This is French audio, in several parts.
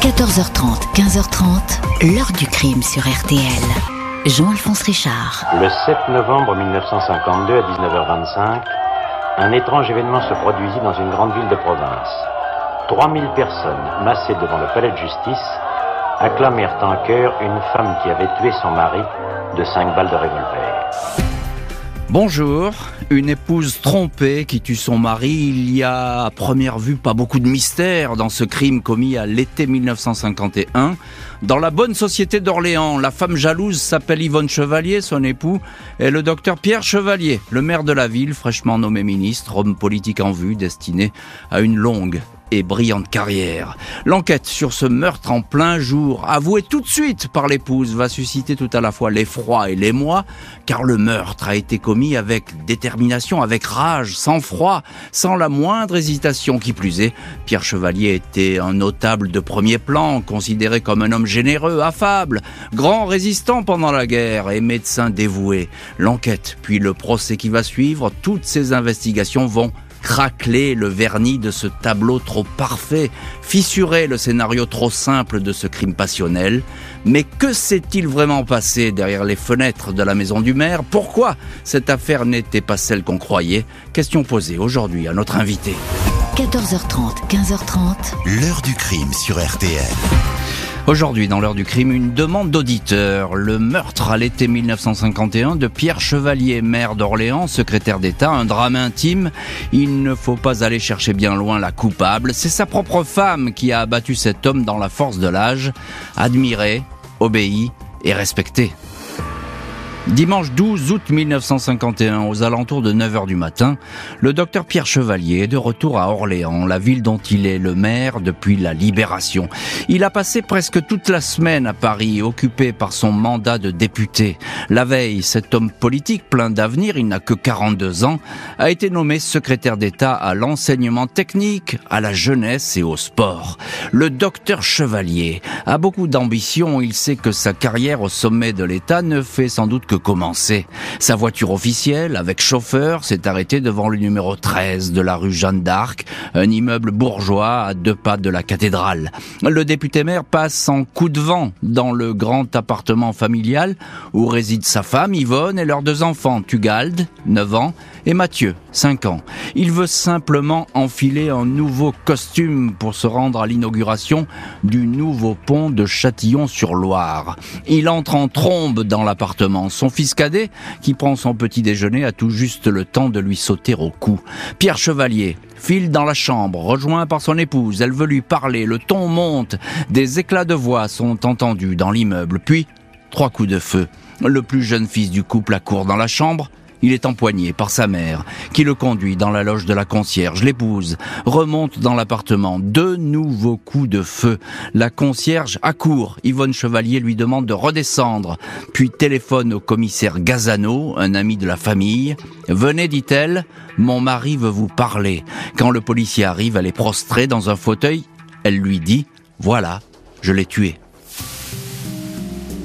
14h30, 15h30, l'heure du crime sur RTL. Jean-Alphonse Richard. Le 7 novembre 1952 à 19h25, un étrange événement se produisit dans une grande ville de province. 3000 personnes, massées devant le palais de justice, acclamèrent en chœur une femme qui avait tué son mari de 5 balles de revolver. Bonjour, une épouse trompée qui tue son mari. Il y a à première vue pas beaucoup de mystère dans ce crime commis à l'été 1951. Dans la bonne société d'Orléans, la femme jalouse s'appelle Yvonne Chevalier, son époux est le docteur Pierre Chevalier, le maire de la ville, fraîchement nommé ministre, homme politique en vue, destiné à une longue et brillante carrière. L'enquête sur ce meurtre en plein jour, avoué tout de suite par l'épouse, va susciter tout à la fois l'effroi et l'émoi, car le meurtre a été commis avec détermination, avec rage, sans froid, sans la moindre hésitation qui plus est. Pierre Chevalier était un notable de premier plan, considéré comme un homme généreux, affable, grand résistant pendant la guerre et médecin dévoué. L'enquête, puis le procès qui va suivre, toutes ces investigations vont craqueler le vernis de ce tableau trop parfait, fissurer le scénario trop simple de ce crime passionnel. Mais que s'est-il vraiment passé derrière les fenêtres de la maison du maire? Pourquoi cette affaire n'était pas celle qu'on croyait? Question posée aujourd'hui à notre invité. 14h30, 15h30. L'heure du crime sur RTL. Aujourd'hui, dans l'heure du crime, une demande d'auditeur. Le meurtre à l'été 1951 de Pierre Chevalier, maire d'Orléans, secrétaire d'État, un drame intime. Il ne faut pas aller chercher bien loin la coupable. C'est sa propre femme qui a abattu cet homme dans la force de l'âge, admiré, obéi et respecté. Dimanche 12 août 1951, aux alentours de 9h du matin, le docteur Pierre Chevalier est de retour à Orléans, la ville dont il est le maire depuis la libération. Il a passé presque toute la semaine à Paris, occupé par son mandat de député. La veille, cet homme politique plein d'avenir, il n'a que 42 ans, a été nommé secrétaire d'État à l'enseignement technique, à la jeunesse et au sport. Le docteur Chevalier a beaucoup d'ambition, il sait que sa carrière au sommet de l'État ne fait sans doute que commencer. Sa voiture officielle, avec chauffeur, s'est arrêtée devant le numéro 13 de la rue Jeanne d'Arc, un immeuble bourgeois à deux pas de la cathédrale. Le député maire passe en coup de vent dans le grand appartement familial où réside sa femme Yvonne et leurs deux enfants, Tugald, 9 ans, et Mathieu, 5 ans. Il veut simplement enfiler un nouveau costume pour se rendre à l'inauguration du nouveau pont de Châtillon-sur-Loire. Il entre en trombe dans l'appartement. Son fils cadet, qui prend son petit déjeuner, a tout juste le temps de lui sauter au cou. Pierre Chevalier, file dans la chambre, rejoint par son épouse. Elle veut lui parler, le ton monte, des éclats de voix sont entendus dans l'immeuble, puis trois coups de feu. Le plus jeune fils du couple accourt dans la chambre, il est empoigné par sa mère, qui le conduit dans la loge de la concierge. L'épouse remonte dans l'appartement. Deux nouveaux coups de feu. La concierge accourt. Yvonne Chevalier lui demande de redescendre, puis téléphone au commissaire Gazano, un ami de la famille. Venez, dit-elle, mon mari veut vous parler. Quand le policier arrive, elle est prostrée dans un fauteuil. Elle lui dit, voilà, je l'ai tué.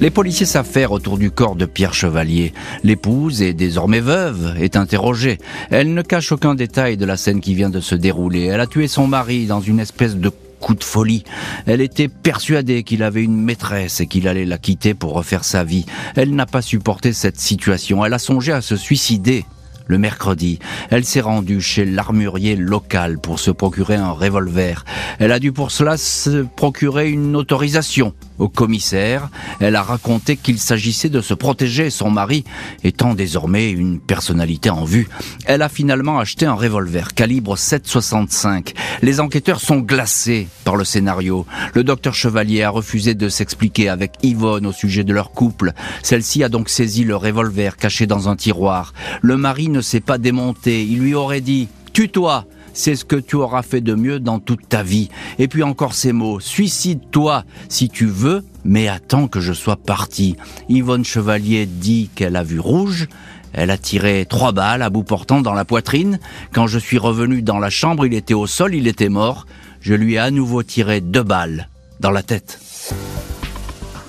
Les policiers s'affairent autour du corps de Pierre Chevalier. L'épouse, et désormais veuve, est interrogée. Elle ne cache aucun détail de la scène qui vient de se dérouler. Elle a tué son mari dans une espèce de coup de folie. Elle était persuadée qu'il avait une maîtresse et qu'il allait la quitter pour refaire sa vie. Elle n'a pas supporté cette situation. Elle a songé à se suicider le mercredi, elle s'est rendue chez l'armurier local pour se procurer un revolver. Elle a dû pour cela se procurer une autorisation au commissaire. Elle a raconté qu'il s'agissait de se protéger, son mari étant désormais une personnalité en vue. Elle a finalement acheté un revolver calibre 7,65. Les enquêteurs sont glacés par le scénario. Le docteur Chevalier a refusé de s'expliquer avec Yvonne au sujet de leur couple. Celle-ci a donc saisi le revolver caché dans un tiroir. Le mari ne s'est pas démonté. Il lui aurait dit « Tue-toi !» C'est ce que tu auras fait de mieux dans toute ta vie. Et puis encore ces mots, suicide-toi si tu veux, mais attends que je sois parti. Yvonne Chevalier dit qu'elle a vu rouge, elle a tiré trois balles à bout portant dans la poitrine. Quand je suis revenu dans la chambre, il était au sol, il était mort. Je lui ai à nouveau tiré deux balles dans la tête.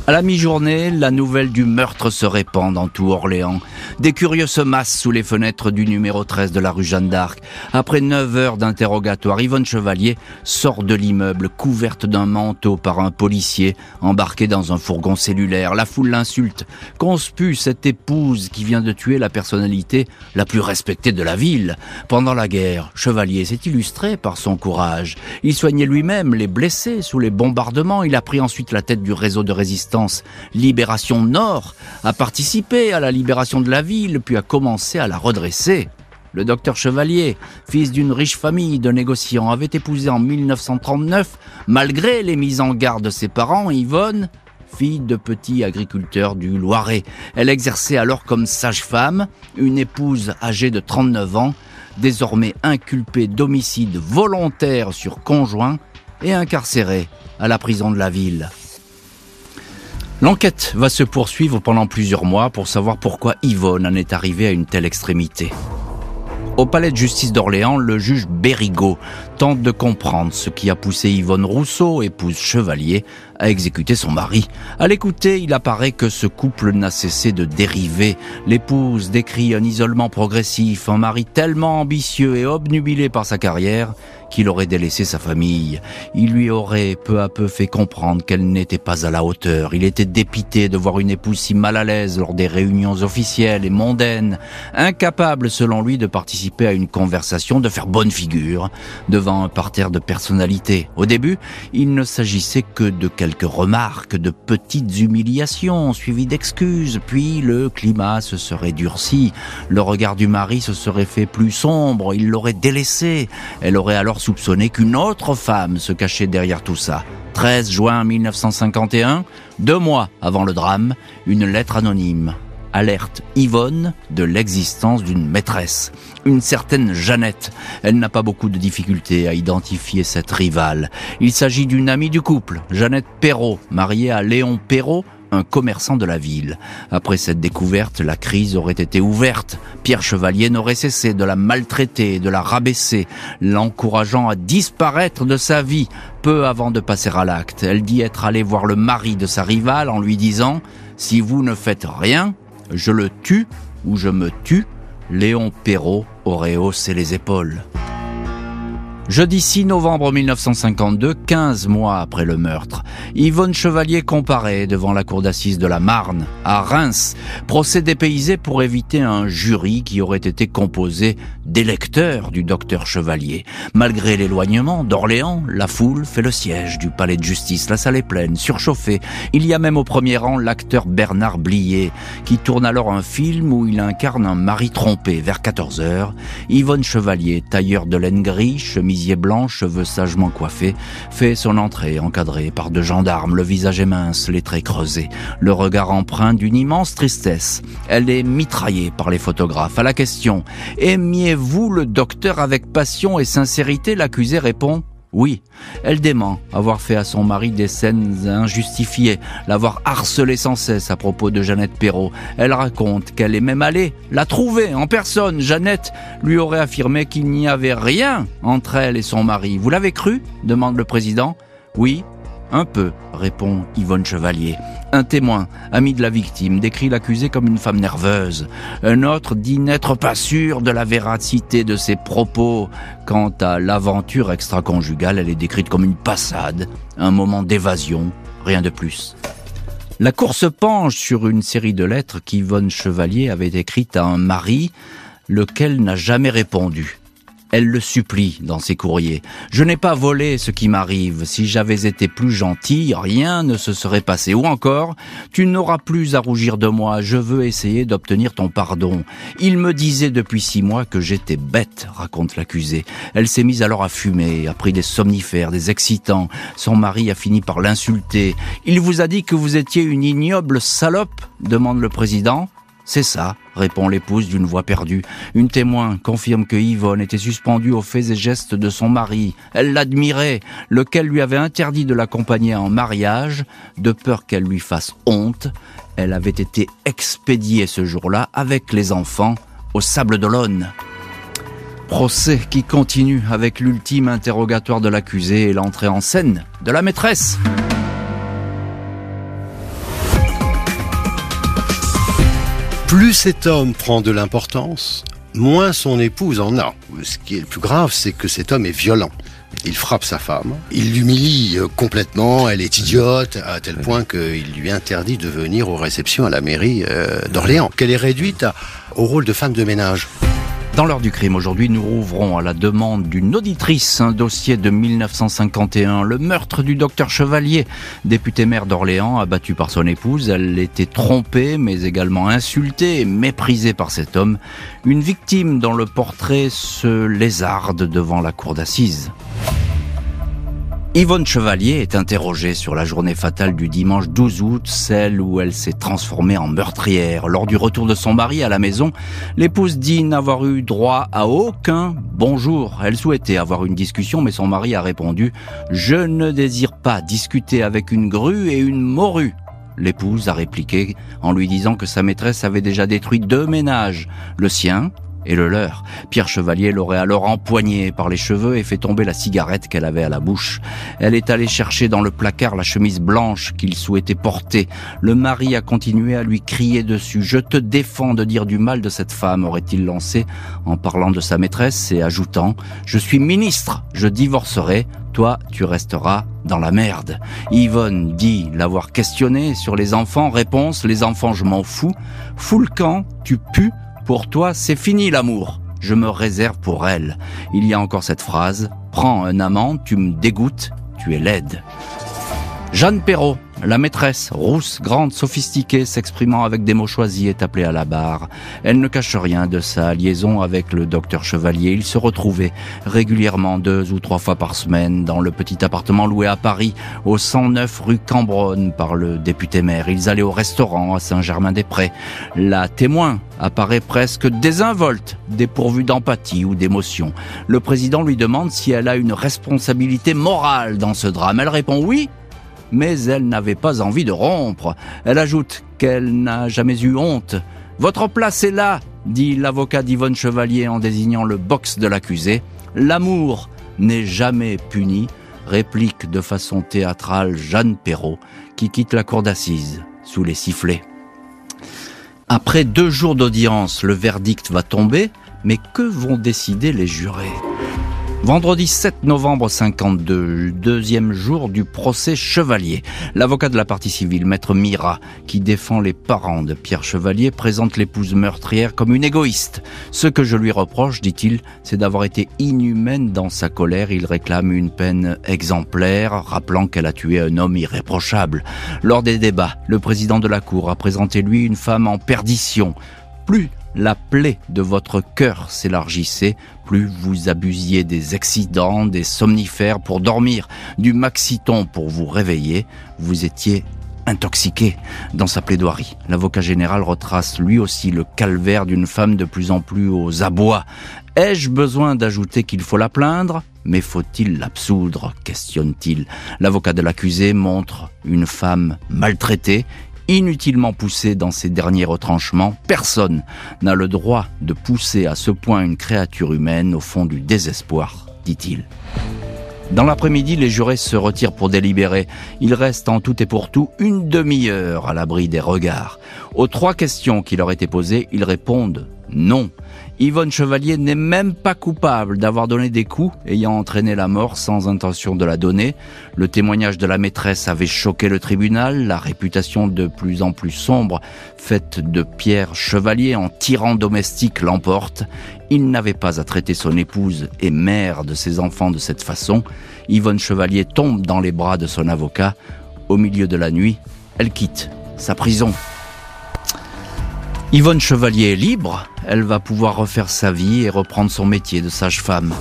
À la mi-journée, la nouvelle du meurtre se répand dans tout Orléans. Des curieux se massent sous les fenêtres du numéro 13 de la rue Jeanne d'Arc. Après 9 heures d'interrogatoire, Yvonne Chevalier sort de l'immeuble couverte d'un manteau par un policier embarqué dans un fourgon cellulaire. La foule l'insulte, conspue cette épouse qui vient de tuer la personnalité la plus respectée de la ville. Pendant la guerre, Chevalier s'est illustré par son courage. Il soignait lui-même les blessés sous les bombardements. Il a pris ensuite la tête du réseau de résistance Libération Nord a participé à la libération de la ville, puis a commencé à la redresser. Le docteur Chevalier, fils d'une riche famille de négociants, avait épousé en 1939, malgré les mises en garde de ses parents, Yvonne, fille de petit agriculteur du Loiret. Elle exerçait alors comme sage-femme, une épouse âgée de 39 ans, désormais inculpée d'homicide volontaire sur conjoint et incarcérée à la prison de la ville. L'enquête va se poursuivre pendant plusieurs mois pour savoir pourquoi Yvonne en est arrivée à une telle extrémité. Au palais de justice d'Orléans, le juge Berrigot tente de comprendre ce qui a poussé Yvonne Rousseau, épouse chevalier, à exécuter son mari. À l'écouter, il apparaît que ce couple n'a cessé de dériver. L'épouse décrit un isolement progressif, un mari tellement ambitieux et obnubilé par sa carrière qu'il aurait délaissé sa famille. Il lui aurait peu à peu fait comprendre qu'elle n'était pas à la hauteur. Il était dépité de voir une épouse si mal à l'aise lors des réunions officielles et mondaines, incapable selon lui de participer à une conversation, de faire bonne figure un parterre de personnalités. Au début, il ne s'agissait que de quelques remarques, de petites humiliations suivies d'excuses, puis le climat se serait durci, le regard du mari se serait fait plus sombre, il l'aurait délaissé, elle aurait alors soupçonné qu'une autre femme se cachait derrière tout ça. 13 juin 1951, deux mois avant le drame, une lettre anonyme alerte Yvonne de l'existence d'une maîtresse, une certaine Jeannette. Elle n'a pas beaucoup de difficultés à identifier cette rivale. Il s'agit d'une amie du couple, Jeannette Perrault, mariée à Léon Perrault, un commerçant de la ville. Après cette découverte, la crise aurait été ouverte. Pierre Chevalier n'aurait cessé de la maltraiter, de la rabaisser, l'encourageant à disparaître de sa vie. Peu avant de passer à l'acte, elle dit être allée voir le mari de sa rivale en lui disant ⁇ Si vous ne faites rien, je le tue ou je me tue, Léon Perrault aurait haussé les épaules. Jeudi 6 novembre 1952, 15 mois après le meurtre, Yvonne Chevalier comparaît devant la cour d'assises de la Marne, à Reims, procès dépaysé pour éviter un jury qui aurait été composé d'électeurs du docteur Chevalier. Malgré l'éloignement d'Orléans, la foule fait le siège du palais de justice. La salle est pleine, surchauffée. Il y a même au premier rang l'acteur Bernard Blier, qui tourne alors un film où il incarne un mari trompé. Vers 14 heures, Yvonne Chevalier, tailleur de laine gris, blanc, cheveux sagement coiffés, fait son entrée encadré par deux gendarmes, le visage mince, les traits creusés, le regard empreint d'une immense tristesse. Elle est mitraillée par les photographes. À la question « Aimiez-vous le docteur avec passion et sincérité ?» l'accusé répond oui, elle dément avoir fait à son mari des scènes injustifiées, l'avoir harcelé sans cesse à propos de Jeannette Perrault. Elle raconte qu'elle est même allée la trouver en personne. Jeannette lui aurait affirmé qu'il n'y avait rien entre elle et son mari. Vous l'avez cru? demande le président. Oui, un peu, répond Yvonne Chevalier. Un témoin, ami de la victime, décrit l'accusée comme une femme nerveuse. Un autre dit n'être pas sûr de la véracité de ses propos. Quant à l'aventure extra-conjugale, elle est décrite comme une passade, un moment d'évasion, rien de plus. La cour se penche sur une série de lettres qu'Yvonne Chevalier avait écrites à un mari, lequel n'a jamais répondu. Elle le supplie dans ses courriers. Je n'ai pas volé ce qui m'arrive. Si j'avais été plus gentil, rien ne se serait passé. Ou encore, tu n'auras plus à rougir de moi. Je veux essayer d'obtenir ton pardon. Il me disait depuis six mois que j'étais bête, raconte l'accusée. Elle s'est mise alors à fumer, a pris des somnifères, des excitants. Son mari a fini par l'insulter. Il vous a dit que vous étiez une ignoble salope demande le président. C'est ça, répond l'épouse d'une voix perdue. Une témoin confirme que Yvonne était suspendue aux faits et gestes de son mari. Elle l'admirait, lequel lui avait interdit de l'accompagner en mariage, de peur qu'elle lui fasse honte. Elle avait été expédiée ce jour-là avec les enfants au Sable d'Olonne. Procès qui continue avec l'ultime interrogatoire de l'accusé et l'entrée en scène de la maîtresse. Plus cet homme prend de l'importance, moins son épouse en a. Ce qui est le plus grave, c'est que cet homme est violent. Il frappe sa femme, il l'humilie euh, complètement, elle est idiote, à tel point qu'il lui interdit de venir aux réceptions à la mairie euh, d'Orléans, qu'elle est réduite au rôle de femme de ménage. Dans l'heure du crime, aujourd'hui, nous rouvrons à la demande d'une auditrice un dossier de 1951, le meurtre du docteur Chevalier, député maire d'Orléans, abattu par son épouse. Elle était trompée, mais également insultée et méprisée par cet homme. Une victime dont le portrait se lézarde devant la cour d'assises. Yvonne Chevalier est interrogée sur la journée fatale du dimanche 12 août, celle où elle s'est transformée en meurtrière. Lors du retour de son mari à la maison, l'épouse dit n'avoir eu droit à aucun bonjour. Elle souhaitait avoir une discussion, mais son mari a répondu « Je ne désire pas discuter avec une grue et une morue ». L'épouse a répliqué en lui disant que sa maîtresse avait déjà détruit deux ménages, le sien et le leur. Pierre Chevalier l'aurait alors empoigné par les cheveux et fait tomber la cigarette qu'elle avait à la bouche. Elle est allée chercher dans le placard la chemise blanche qu'il souhaitait porter. Le mari a continué à lui crier dessus. Je te défends de dire du mal de cette femme, aurait-il lancé en parlant de sa maîtresse et ajoutant Je suis ministre, je divorcerai, toi tu resteras dans la merde. Yvonne dit l'avoir questionné sur les enfants. Réponse, les enfants je m'en fous. Fous le camp, tu pues, pour toi, c'est fini l'amour. Je me réserve pour elle. Il y a encore cette phrase. Prends un amant, tu me dégoûtes, tu es laide. Jeanne Perrault, la maîtresse, rousse, grande, sophistiquée, s'exprimant avec des mots choisis, est appelée à la barre. Elle ne cache rien de sa liaison avec le docteur Chevalier. Ils se retrouvaient régulièrement deux ou trois fois par semaine dans le petit appartement loué à Paris, au 109 rue Cambronne par le député maire. Ils allaient au restaurant à Saint-Germain-des-Prés. La témoin apparaît presque désinvolte, dépourvue d'empathie ou d'émotion. Le président lui demande si elle a une responsabilité morale dans ce drame. Elle répond oui, mais elle n'avait pas envie de rompre. Elle ajoute qu'elle n'a jamais eu honte. Votre place est là, dit l'avocat d'Yvonne Chevalier en désignant le box de l'accusé. L'amour n'est jamais puni, réplique de façon théâtrale Jeanne Perrault, qui quitte la cour d'assises sous les sifflets. Après deux jours d'audience, le verdict va tomber, mais que vont décider les jurés? Vendredi 7 novembre 52, deuxième jour du procès Chevalier. L'avocat de la partie civile, maître Mira, qui défend les parents de Pierre Chevalier, présente l'épouse meurtrière comme une égoïste. Ce que je lui reproche, dit-il, c'est d'avoir été inhumaine dans sa colère. Il réclame une peine exemplaire, rappelant qu'elle a tué un homme irréprochable. Lors des débats, le président de la Cour a présenté lui une femme en perdition. Plus la plaie de votre cœur s'élargissait, plus vous abusiez des accidents, des somnifères pour dormir, du maxiton pour vous réveiller, vous étiez intoxiqué. Dans sa plaidoirie, l'avocat général retrace lui aussi le calvaire d'une femme de plus en plus aux abois. Ai-je besoin d'ajouter qu'il faut la plaindre? Mais faut-il l'absoudre? questionne-t-il. L'avocat de l'accusé montre une femme maltraitée inutilement poussé dans ses derniers retranchements, personne n'a le droit de pousser à ce point une créature humaine au fond du désespoir, dit-il. Dans l'après-midi, les jurés se retirent pour délibérer. Ils restent en tout et pour tout une demi-heure à l'abri des regards. Aux trois questions qui leur étaient posées, ils répondent non. Yvonne Chevalier n'est même pas coupable d'avoir donné des coups ayant entraîné la mort sans intention de la donner. Le témoignage de la maîtresse avait choqué le tribunal, la réputation de plus en plus sombre faite de Pierre Chevalier en tyran domestique l'emporte. Il n'avait pas à traiter son épouse et mère de ses enfants de cette façon. Yvonne Chevalier tombe dans les bras de son avocat. Au milieu de la nuit, elle quitte sa prison. Yvonne Chevalier est libre, elle va pouvoir refaire sa vie et reprendre son métier de sage-femme.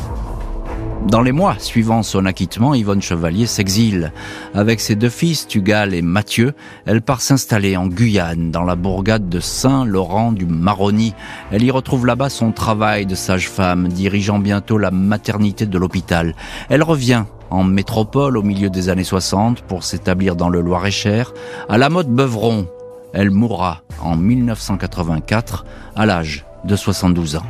Dans les mois suivant son acquittement, Yvonne Chevalier s'exile. Avec ses deux fils, Tugal et Mathieu, elle part s'installer en Guyane, dans la bourgade de Saint-Laurent du Maroni. Elle y retrouve là-bas son travail de sage-femme, dirigeant bientôt la maternité de l'hôpital. Elle revient en métropole au milieu des années 60 pour s'établir dans le Loir-et-Cher, à la mode Beuvron, elle mourra en 1984 à l'âge de 72 ans.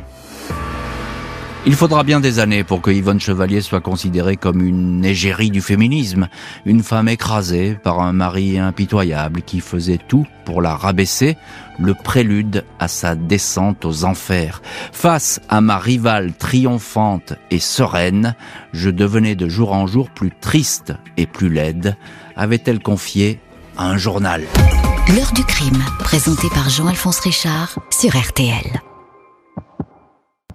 Il faudra bien des années pour que Yvonne Chevalier soit considérée comme une égérie du féminisme, une femme écrasée par un mari impitoyable qui faisait tout pour la rabaisser, le prélude à sa descente aux enfers. Face à ma rivale triomphante et sereine, je devenais de jour en jour plus triste et plus laide, avait-elle confié à un journal. L'heure du crime, présenté par Jean-Alphonse Richard sur RTL.